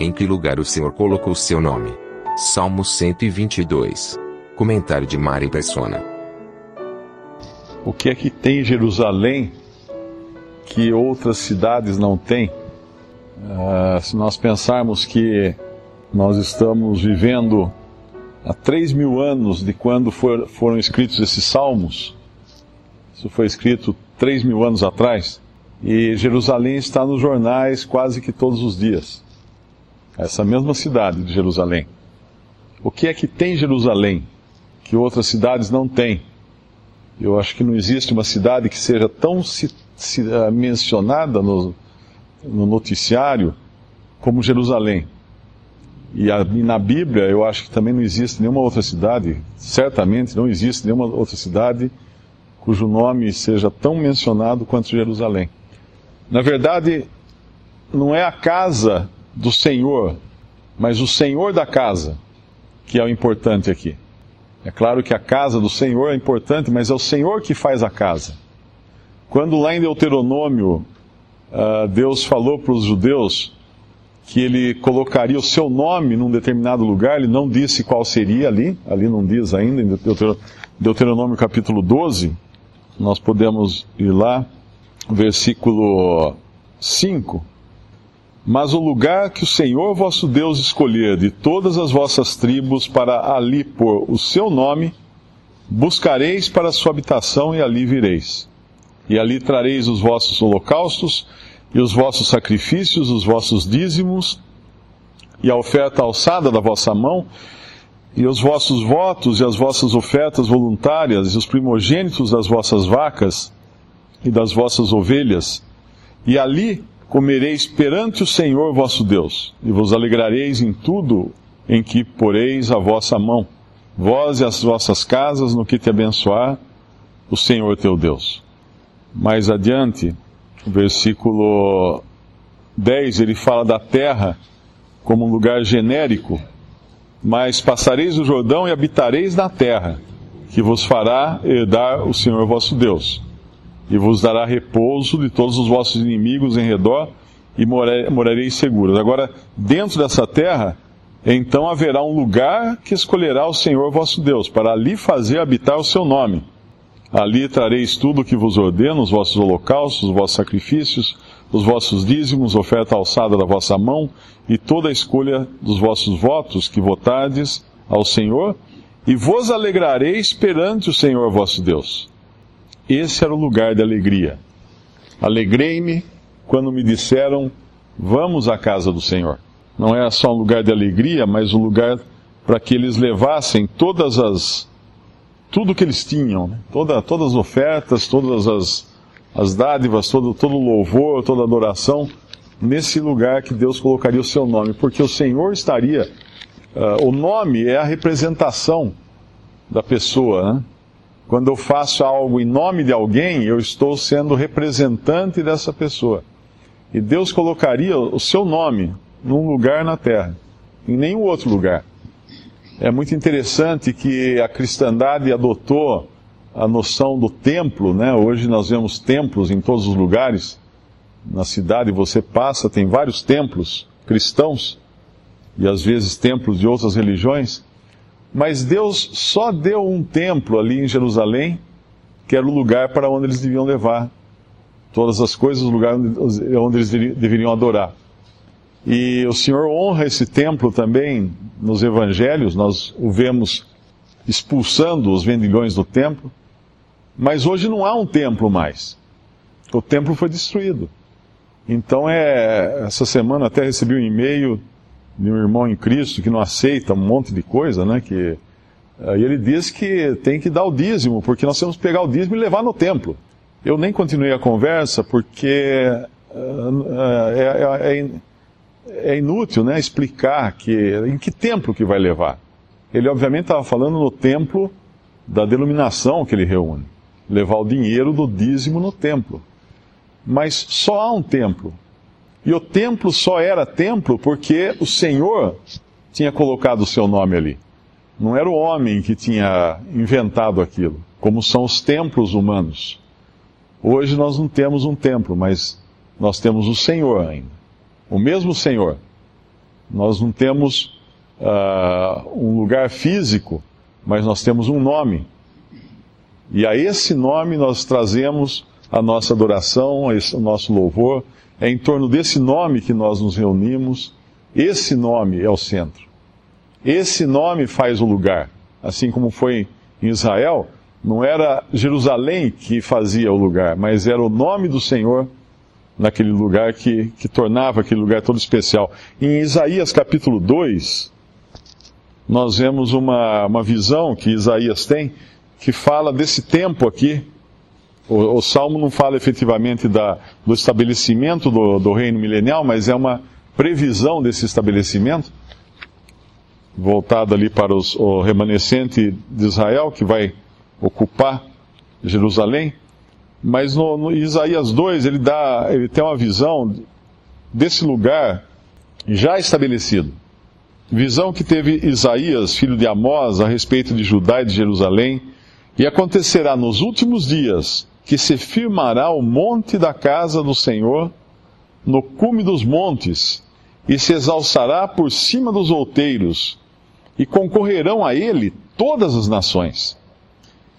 Em que lugar o Senhor colocou seu nome? Salmo 122. Comentário de Mari Persona. O que é que tem em Jerusalém que outras cidades não têm? Uh, se nós pensarmos que nós estamos vivendo há três mil anos de quando for, foram escritos esses salmos, isso foi escrito três mil anos atrás, e Jerusalém está nos jornais quase que todos os dias. Essa mesma cidade de Jerusalém. O que é que tem Jerusalém que outras cidades não têm? Eu acho que não existe uma cidade que seja tão se, se, uh, mencionada no, no noticiário como Jerusalém. E, a, e, na Bíblia, eu acho que também não existe nenhuma outra cidade, certamente não existe nenhuma outra cidade cujo nome seja tão mencionado quanto Jerusalém. Na verdade, não é a casa do Senhor, mas o Senhor da casa que é o importante aqui. É claro que a casa do Senhor é importante, mas é o Senhor que faz a casa. Quando lá em Deuteronômio, uh, Deus falou para os judeus que ele colocaria o seu nome num determinado lugar, ele não disse qual seria ali, ali não diz ainda, em Deuteronômio capítulo 12, nós podemos ir lá, versículo 5. Mas o lugar que o Senhor vosso Deus escolher de todas as vossas tribos para ali pôr o seu nome, buscareis para sua habitação e ali vireis. E ali trareis os vossos holocaustos, e os vossos sacrifícios, os vossos dízimos, e a oferta alçada da vossa mão, e os vossos votos e as vossas ofertas voluntárias, e os primogênitos das vossas vacas e das vossas ovelhas, e ali comereis perante o Senhor vosso Deus, e vos alegrareis em tudo em que poreis a vossa mão, vós e as vossas casas, no que te abençoar o Senhor teu Deus. Mais adiante, versículo 10, ele fala da terra como um lugar genérico, mas passareis o Jordão e habitareis na terra, que vos fará herdar o Senhor vosso Deus, e vos dará repouso de todos os vossos inimigos em redor, e morareis seguros. Agora, dentro dessa terra, então haverá um lugar que escolherá o Senhor vosso Deus, para ali fazer habitar o seu nome Ali trareis tudo o que vos ordeno, os vossos holocaustos, os vossos sacrifícios, os vossos dízimos, oferta alçada da vossa mão, e toda a escolha dos vossos votos que votardes ao Senhor, e vos alegrareis perante o Senhor vosso Deus. Esse era o lugar de alegria. Alegrei-me quando me disseram, vamos à casa do Senhor. Não era só um lugar de alegria, mas um lugar para que eles levassem todas as tudo que eles tinham, né? Toda, todas as ofertas, todas as, as dádivas, todo, todo o louvor, toda a adoração, nesse lugar que Deus colocaria o seu nome, porque o Senhor estaria. Uh, o nome é a representação da pessoa. Né? Quando eu faço algo em nome de alguém, eu estou sendo representante dessa pessoa. E Deus colocaria o seu nome num lugar na terra, em nenhum outro lugar. É muito interessante que a cristandade adotou a noção do templo, né? Hoje nós vemos templos em todos os lugares. Na cidade você passa, tem vários templos cristãos e às vezes templos de outras religiões. Mas Deus só deu um templo ali em Jerusalém, que era o lugar para onde eles deviam levar todas as coisas, o lugar onde eles deveriam adorar. E o Senhor honra esse templo também nos evangelhos, nós o vemos expulsando os vendilhões do templo. Mas hoje não há um templo mais. O templo foi destruído. Então, é, essa semana até recebi um e-mail de um irmão em Cristo que não aceita um monte de coisa, né? Que, e ele diz que tem que dar o dízimo, porque nós temos que pegar o dízimo e levar no templo. Eu nem continuei a conversa porque uh, é, é, é, inútil né, explicar que, em que templo que vai levar. Ele obviamente estava falando no templo da denominação que ele reúne. Levar o dinheiro do dízimo no templo. Mas só há um templo. E o templo só era templo porque o Senhor tinha colocado o seu nome ali. Não era o homem que tinha inventado aquilo, como são os templos humanos. Hoje nós não temos um templo, mas nós temos o Senhor ainda. O mesmo Senhor. Nós não temos uh, um lugar físico, mas nós temos um nome. E a esse nome nós trazemos a nossa adoração, o nosso louvor. É em torno desse nome que nós nos reunimos. Esse nome é o centro. Esse nome faz o lugar. Assim como foi em Israel, não era Jerusalém que fazia o lugar, mas era o nome do Senhor naquele lugar que, que tornava aquele lugar todo especial. Em Isaías capítulo 2, nós vemos uma, uma visão que Isaías tem que fala desse tempo aqui. O, o Salmo não fala efetivamente da, do estabelecimento do, do reino milenial, mas é uma previsão desse estabelecimento, voltado ali para os, o remanescente de Israel, que vai ocupar Jerusalém. Mas no, no Isaías 2 ele, dá, ele tem uma visão desse lugar já estabelecido. Visão que teve Isaías, filho de Amós, a respeito de Judá e de Jerusalém. E acontecerá nos últimos dias que se firmará o monte da casa do Senhor no cume dos montes, e se exalçará por cima dos outeiros, e concorrerão a ele todas as nações.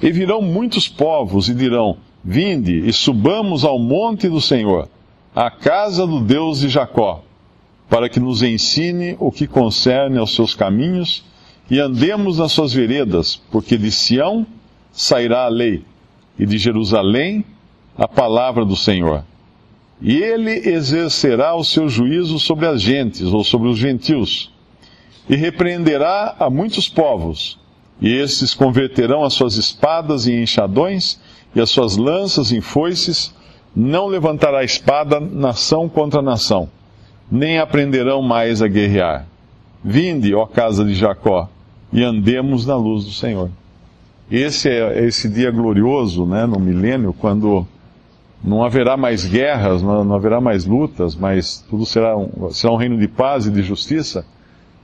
E virão muitos povos e dirão: Vinde e subamos ao monte do Senhor, à casa do Deus de Jacó, para que nos ensine o que concerne aos seus caminhos e andemos nas suas veredas, porque de Sião sairá a lei, e de Jerusalém a palavra do Senhor. E ele exercerá o seu juízo sobre as gentes, ou sobre os gentios, e repreenderá a muitos povos, e estes converterão as suas espadas em enxadões, e as suas lanças em foices, não levantará espada nação contra nação, nem aprenderão mais a guerrear. Vinde, ó casa de Jacó, e andemos na luz do Senhor. Esse é esse dia glorioso, né, no milênio, quando não haverá mais guerras, não, haverá mais lutas, mas tudo será um, será um reino de paz e de justiça.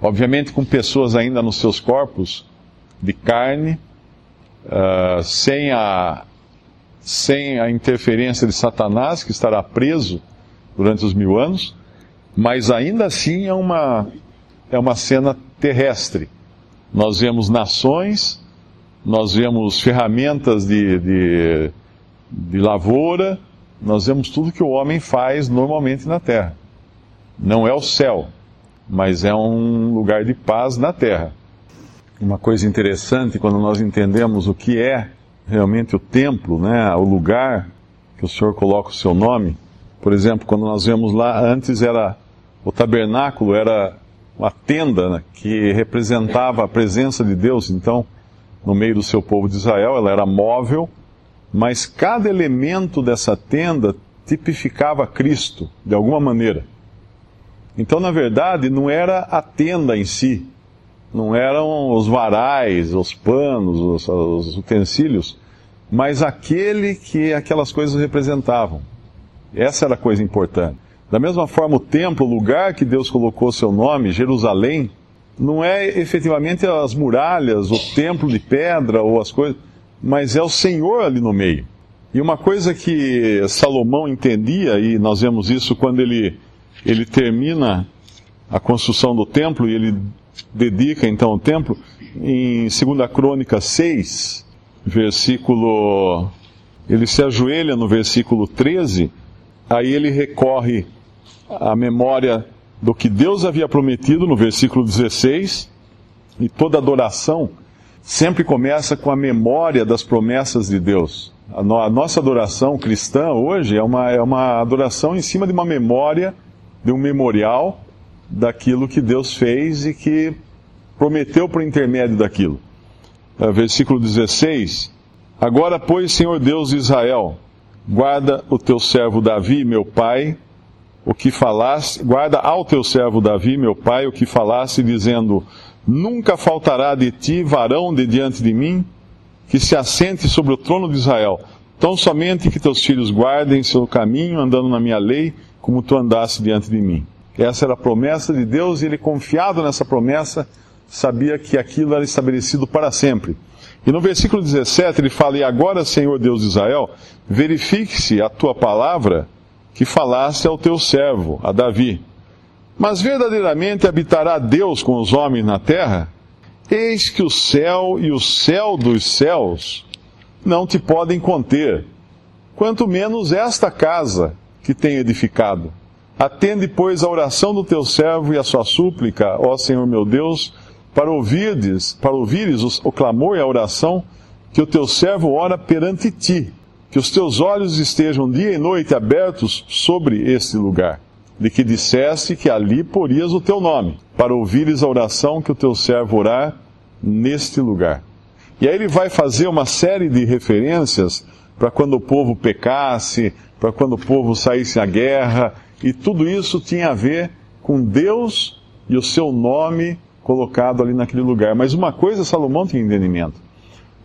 Obviamente com pessoas ainda nos seus corpos de carne, uh, sem a sem a interferência de Satanás, que estará preso durante os mil anos, mas ainda assim é uma, é uma cena terrestre. Nós vemos nações, nós vemos ferramentas de, de, de lavoura, nós vemos tudo que o homem faz normalmente na terra. Não é o céu, mas é um lugar de paz na terra. Uma coisa interessante quando nós entendemos o que é realmente o templo, né, o lugar que o Senhor coloca o seu nome. Por exemplo, quando nós vemos lá, antes era o tabernáculo, era uma tenda né, que representava a presença de Deus, então, no meio do seu povo de Israel, ela era móvel, mas cada elemento dessa tenda tipificava Cristo, de alguma maneira. Então, na verdade, não era a tenda em si, não eram os varais, os panos, os, os utensílios, mas aquele que aquelas coisas representavam. Essa era a coisa importante. Da mesma forma, o templo, o lugar que Deus colocou seu nome, Jerusalém, não é efetivamente as muralhas, o templo de pedra ou as coisas, mas é o Senhor ali no meio. E uma coisa que Salomão entendia, e nós vemos isso quando ele, ele termina a construção do templo e ele dedica então o templo, em 2 Crônica 6, versículo. Ele se ajoelha no versículo 13, aí ele recorre à memória do que Deus havia prometido no versículo 16, e toda adoração sempre começa com a memória das promessas de Deus. A, no, a nossa adoração cristã hoje é uma, é uma adoração em cima de uma memória, de um memorial daquilo que Deus fez e que prometeu por intermédio daquilo. É, versículo 16: Agora, pois, Senhor Deus de Israel, guarda o teu servo Davi, meu pai, o que falaste, guarda ao teu servo Davi, meu pai, o que falaste, dizendo: Nunca faltará de ti varão de diante de mim, que se assente sobre o trono de Israel. Tão somente que teus filhos guardem seu caminho, andando na minha lei, como tu andaste diante de mim. Essa era a promessa de Deus e ele, confiado nessa promessa, sabia que aquilo era estabelecido para sempre. E no versículo 17 ele fala: E agora, Senhor Deus de Israel, verifique-se a tua palavra que falaste ao teu servo, a Davi. Mas verdadeiramente habitará Deus com os homens na terra? Eis que o céu e o céu dos céus não te podem conter, quanto menos esta casa que tem edificado. Atende, pois, a oração do teu servo e a sua súplica, ó Senhor meu Deus, para ouvirdes, para ouvires o, o clamor e a oração que o teu servo ora perante ti que os teus olhos estejam dia e noite abertos sobre este lugar, de que disseste que ali porias o teu nome, para ouvires a oração que o teu servo orar neste lugar. E aí ele vai fazer uma série de referências para quando o povo pecasse, para quando o povo saísse à guerra, e tudo isso tinha a ver com Deus e o seu nome colocado ali naquele lugar. Mas uma coisa Salomão tinha entendimento.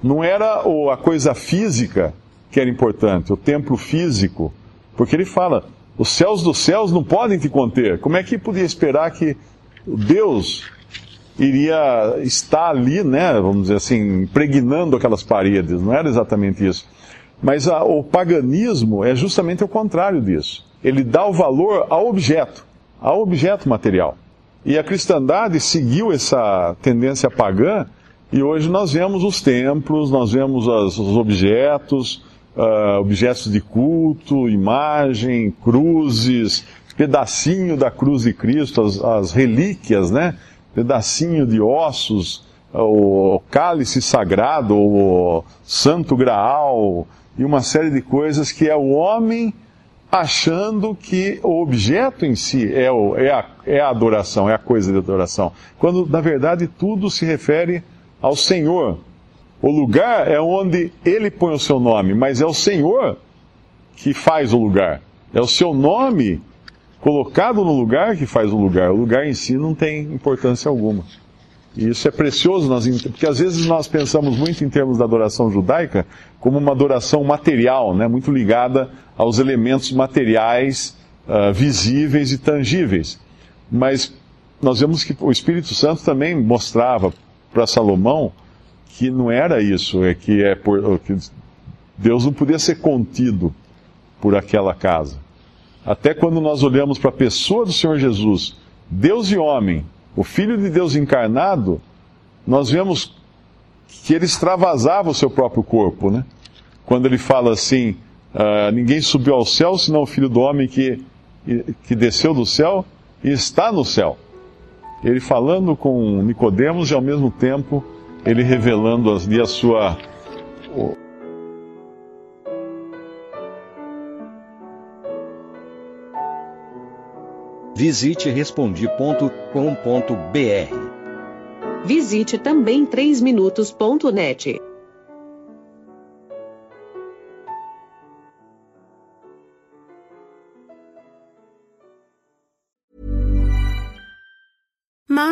Não era a coisa física que era importante, o templo físico, porque ele fala: os céus dos céus não podem te conter. Como é que podia esperar que Deus iria estar ali, né, vamos dizer assim, impregnando aquelas paredes? Não era exatamente isso. Mas a, o paganismo é justamente o contrário disso. Ele dá o valor ao objeto, ao objeto material. E a cristandade seguiu essa tendência pagã, e hoje nós vemos os templos, nós vemos as, os objetos, uh, objetos de culto, imagem, cruzes, pedacinho da cruz de Cristo, as, as relíquias, né? Pedacinho de ossos, o cálice sagrado, o santo graal, e uma série de coisas que é o homem achando que o objeto em si é, o, é, a, é a adoração, é a coisa de adoração. Quando, na verdade, tudo se refere ao Senhor, o lugar é onde ele põe o seu nome, mas é o Senhor que faz o lugar. É o seu nome colocado no lugar que faz o lugar. O lugar em si não tem importância alguma. E isso é precioso, nós, porque às vezes nós pensamos muito em termos da adoração judaica como uma adoração material, né, muito ligada aos elementos materiais, uh, visíveis e tangíveis. Mas nós vemos que o Espírito Santo também mostrava para Salomão que não era isso, é que é por, que Deus não podia ser contido por aquela casa. Até quando nós olhamos para a pessoa do Senhor Jesus, Deus e homem, o Filho de Deus encarnado, nós vemos que ele extravasava o seu próprio corpo, né? Quando ele fala assim, uh, ninguém subiu ao céu senão o Filho do Homem que, que desceu do céu e está no céu. Ele falando com Nicodemos e ao mesmo tempo ele revelando ali a sua. Visite respondi.com.br. Visite também 3minutos.net.